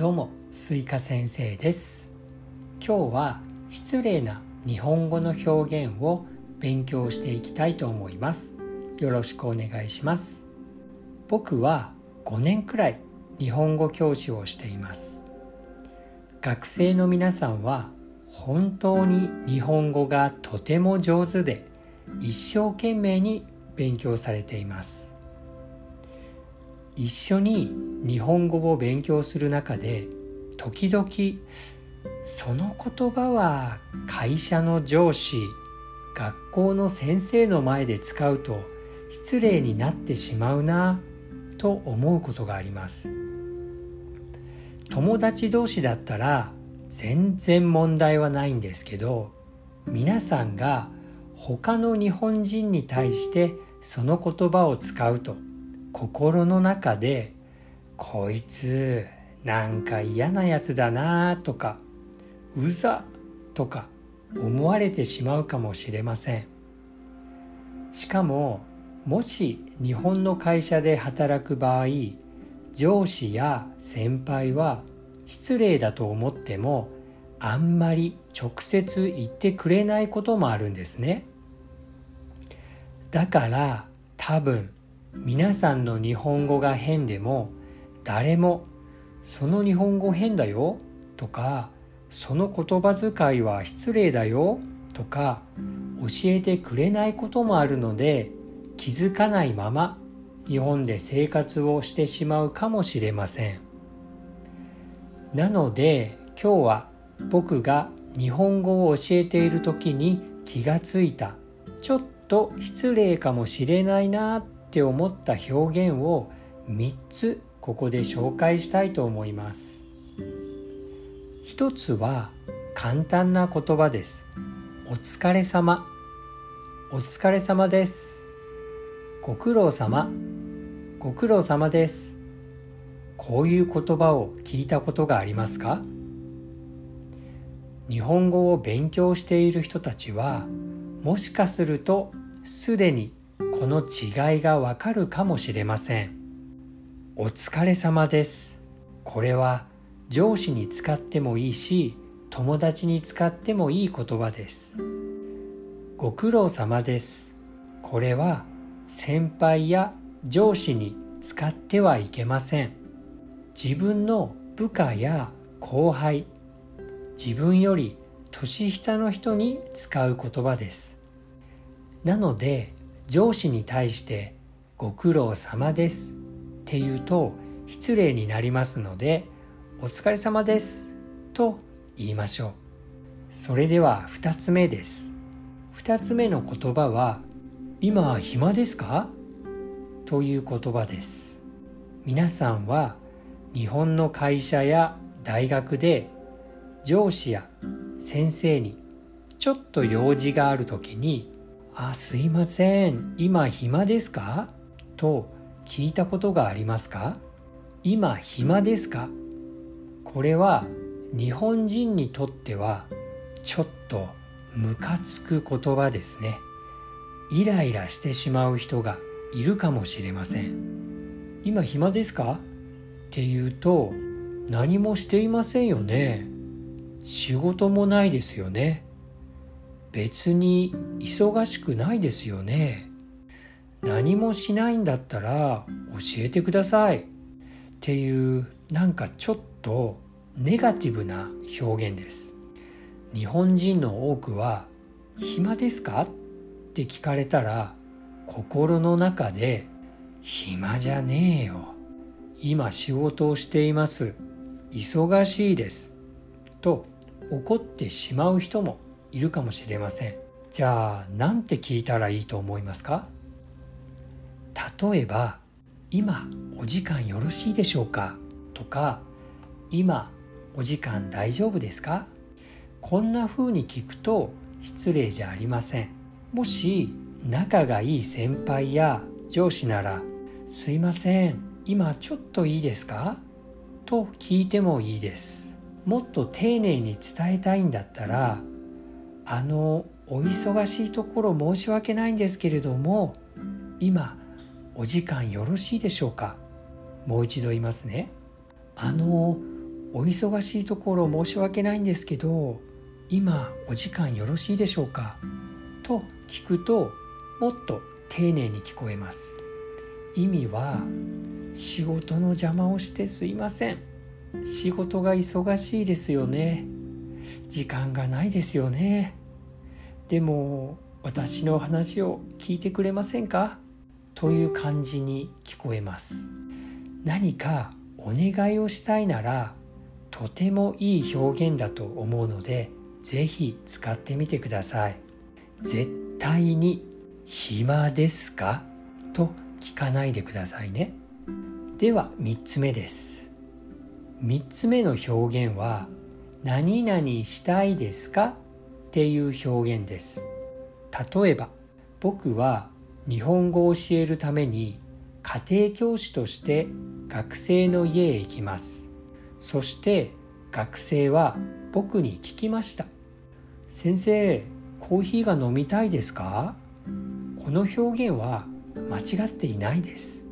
どうもスイカ先生です。今日は失礼な日本語の表現を勉強していきたいと思います。よろしくお願いします。僕は5年くらい日本語教師をしています。学生の皆さんは本当に日本語がとても上手で一生懸命に勉強されています。一緒に日本語を勉強する中で時々その言葉は会社の上司学校の先生の前で使うと失礼になってしまうなと思うことがあります。友達同士だったら全然問題はないんですけど皆さんが他の日本人に対してその言葉を使うと心の中で「こいつなんか嫌なやつだな」とか「うざ」とか思われてしまうかもしれません。しかももし日本の会社で働く場合上司や先輩は失礼だと思ってもあんまり直接言ってくれないこともあるんですね。だから多分皆さんの日本語が変でも誰も「その日本語変だよ」とか「その言葉遣いは失礼だよ」とか教えてくれないこともあるので気づかないまま日本で生活をしてしまうかもしれません。なので今日は僕が日本語を教えている時に気がついた。ちょっと失礼かもしれないなって思った表現を3つここで紹介したいと思います。一つは簡単な言葉です。お疲れ様。お疲れ様です。ご苦労様。ご苦労様です。こういう言葉を聞いたことがありますか？日本語を勉強している人たちはもしかするとすでにこの違いがわかるかもしれません。お疲れ様です。これは上司に使ってもいいし友達に使ってもいい言葉です。ご苦労様です。これは先輩や上司に使ってはいけません。自分の部下や後輩自分より年下の人に使う言葉です。なので上司に対して「ご苦労様です」って言うと失礼になりますので「お疲れ様です」と言いましょう。それでは2つ目です。2つ目の言葉は「今暇ですか?」という言葉です。皆さんは日本の会社や大学で上司や先生にちょっと用事がある時にあ、すいません。今暇ですか？と聞いたことがありますか？今暇ですか？これは日本人にとってはちょっとムカつく言葉ですね。イライラしてしまう人がいるかもしれません。今暇ですか？って言うと何もしていませんよね。仕事もないですよね。別に忙しくないですよね。何もしないんだったら教えてくださいっていうなんかちょっとネガティブな表現です。日本人の多くは「暇ですか?」って聞かれたら心の中で「暇じゃねえよ」「今仕事をしています」「忙しいです」と怒ってしまう人もいるかもしれませんじゃあ何て聞いたらいいと思いますか？例えば「今お時間よろしいでしょうか?」とか「今お時間大丈夫ですか?」こんな風に聞くと失礼じゃありませんもし仲がいい先輩や上司なら「すいません今ちょっといいですか?」と聞いてもいいですもっと丁寧に伝えたいんだったらあのお忙しいところ申し訳ないんですけれども今お時間よろしいでしょうか？もう一度言いますね。あのおお忙しいところ申し訳ないんですけど今お時間よろしいでしょうか？と聞くともっと丁寧に聞こえます。意味は仕事の邪魔をしてすいません。仕事が忙しいですよね。時間がないですよね。でも私の話を聞いてくれませんか？という感じに聞こえます。何かお願いをしたいならとてもいい表現だと思うのでぜひ使ってみてください。絶対に暇ですか？と聞かないでくださいね。では3つ目です。3つ目の表現は何々したいですか？っていう表現です。例えば僕は日本語を教えるために家庭教師として学生の家へ行きます。そして学生は僕に聞きました。先生コーヒーが飲みたいですか？この表現は間違っていないです。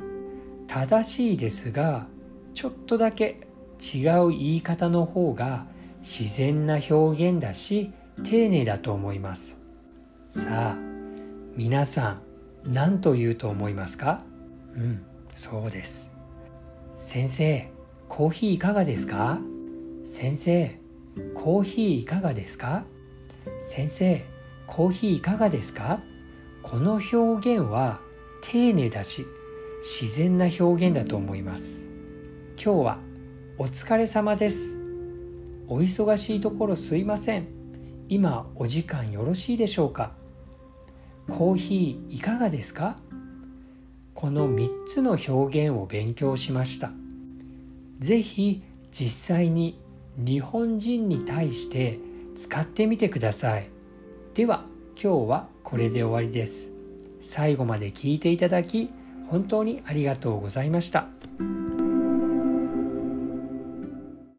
正しいですがちょっとだけ違う言い方の方が自然な表現だし丁寧だと思います。さあ皆さん何と言うと思いますか？うんそうです。先生コーヒーいかがですか？先生コーヒーいかがですか？先生コーヒーいかがですか？この表現は丁寧だし自然な表現だと思います。今日はお疲れ様です。お忙しいところすいません。今お時間よろしいでしょうか？コーヒーいかがですか？この3つの表現を勉強しました。是非実際に日本人に対して使ってみてください。では今日はこれで終わりです。最後まで聞いていただき本当にありがとうございました。